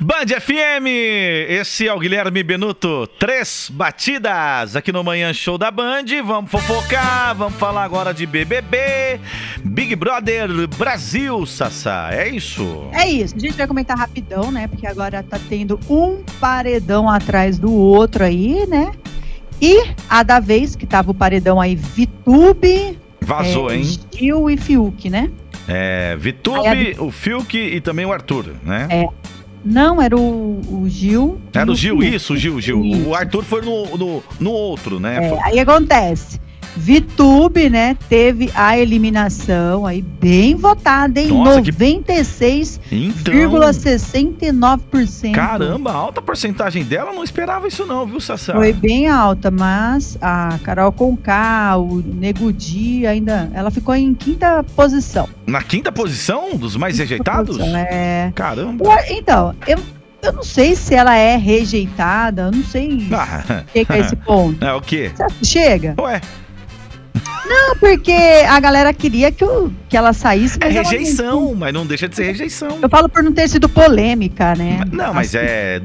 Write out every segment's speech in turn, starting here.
Band FM, esse é o Guilherme Benuto. Três batidas aqui no Manhã Show da Band. Vamos fofocar, vamos falar agora de BBB, Big Brother Brasil, Sassá. É isso? É isso. A gente vai comentar rapidão, né? Porque agora tá tendo um paredão atrás do outro aí, né? E a da vez, que tava o paredão aí, Vitube. Vazou, é, hein? Gil e Fiuk, né? É, Vitube, o Fiuk e também o Arthur, né? É. Não, era o, o Gil. Era o Gil, Fiuk. isso, o Gil, Gil. Isso. O Arthur foi no, no, no outro, né? É, Foi- aí acontece. Vitube, né, teve a eliminação aí bem votada, que- 96,69%. Então, caramba, alta porcentagem dela, não esperava isso não, viu, Sassá? Foi bem alta, mas a Carol Conká, o Nego Di ainda, ela ficou em quinta posição. Na quinta posição dos mais rejeitados? É. Caramba. Então, eu, eu não sei se ela é rejeitada, eu não sei Ah, chega a esse ponto. é o quê? Que chega? Ué, Não, porque a galera queria que, o- que ela saísse, é mas ela não- rejeição, mas não deixa de ser rejeição. Eu falo por não ter sido polêmica, né? Não, mas Assim, é.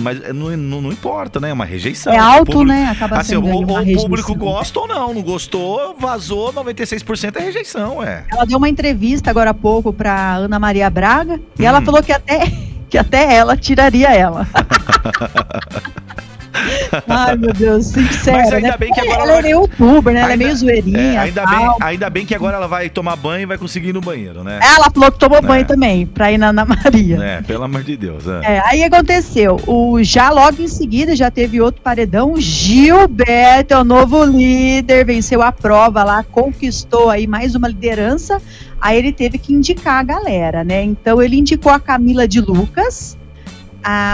Mas não, não, não importa, né? É uma rejeição. É O alto, público- né? Acaba Assim, sendo o rejeição. público gosta ou não. Não gostou, vazou, 96% é rejeição, é. Ela deu uma entrevista agora há pouco pra Ana Maria Braga e ela Hum. falou que até, que até ela tiraria ela. Ai, meu Deus, sincero. Mas ainda né? bem que agora ela ela é vai- meio youtuber, né? Ela é Ainda- meio zoeirinha. É, ainda, bem, ainda bem que agora ela vai tomar banho e vai conseguir ir no banheiro, né? Ela falou que tomou É. banho também, pra ir na Ana Maria. É, pelo amor de Deus. É. É, aí aconteceu, o, já logo em seguida já teve outro paredão, Gilberto é o novo líder, venceu a prova lá, conquistou aí mais uma liderança, aí ele teve que indicar a galera, né? Então ele indicou a Camila de Lucas,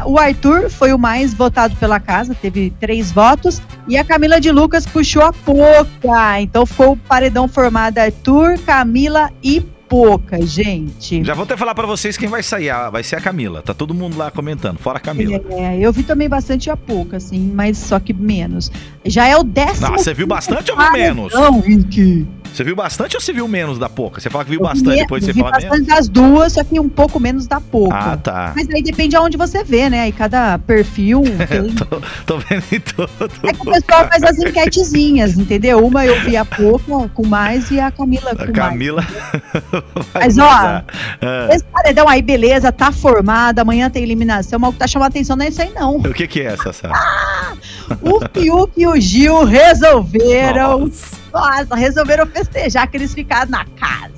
o Arthur foi o mais votado pela casa, teve três votos, e a Camila de Lucas puxou a Poca, então ficou o paredão formado Arthur, Camila e Poca, gente. Já vou até falar pra vocês quem vai sair. Ah, Vai ser a Camila. Tá todo mundo lá comentando, fora a Camila. É, eu vi também bastante a pouco, assim, mas só que menos. Já é o décimo. Ah, você viu bastante ou viu menos? Não, Rick. Você viu bastante ou você viu menos da Poca? Você fala que viu Eu bastante, vi- depois você vi fala menos? bastante das duas, só que um pouco menos da pouco. Ah, tá. Mas aí depende aonde você vê, né? E cada perfil. tem- tô, tô vendo em todo. É que o pessoal faz as enquetezinhas, entendeu? Uma eu vi a pouco com mais e a Camila com A mais. Camila. vai Mas, ó. Ah, Esse paredão aí, beleza, tá formado, amanhã tem eliminação, mas o que tá chamando a atenção não é isso aí, não. o que, que é essa, Sá? O Fiuk e o Gil resolveram. Nossa. Nossa, resolveram festejar que eles ficaram na casa.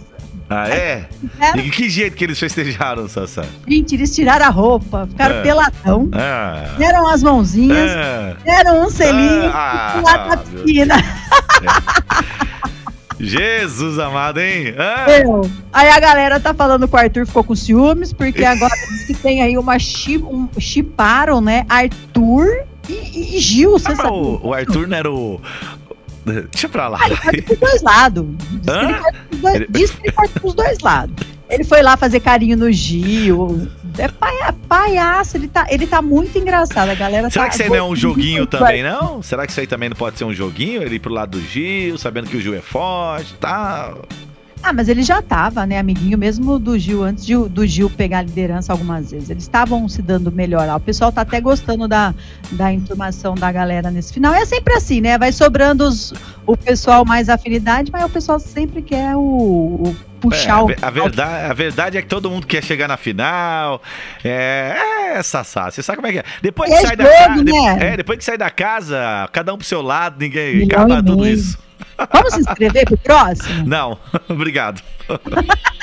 Ah, é? E que jeito que eles festejaram, Sassá? Gente, eles tiraram a roupa, ficaram É. peladão, Ah. deram as mãozinhas, Ah. deram um selinho Ah, e lá na piscina. Jesus amado, hein? Ah. Meu. Aí a galera tá falando que o Arthur ficou com ciúmes, porque agora diz que tem aí uma um, chiparam, né? Arthur e, e- Gil, você Ah, sabe? o, o Arthur não era o. Deixa pra lá. Ele parte pros dois lados. Diz que ele parte pros dois lados. Ele foi lá fazer carinho no Gil. É paia- palhaço, ele tá, ele tá muito engraçado. A galera Será tá. que isso aí não é um joguinho também, não? Será que isso aí também não pode ser um joguinho? Ele ir pro lado do Gil, sabendo que o Gil é forte e tal. Ah, mas ele já tava, né, amiguinho, mesmo do Gil, antes de- do Gil pegar a liderança algumas vezes. Eles estavam se dando melhor lá. O pessoal tá até gostando da, da informação da galera nesse final. É sempre assim, né? Vai sobrando os- o pessoal mais afinidade, mas o pessoal sempre quer o, o puxar É, o. a, verdade, a verdade é que todo mundo quer chegar na final. É, é Sassá, você sabe como é que é. Depois que É sai da jogo, casa. né? é, depois que sai da casa, cada um pro seu lado, ninguém Milhão acaba tudo isso. Vamos se inscrever pro próximo? Não, obrigado.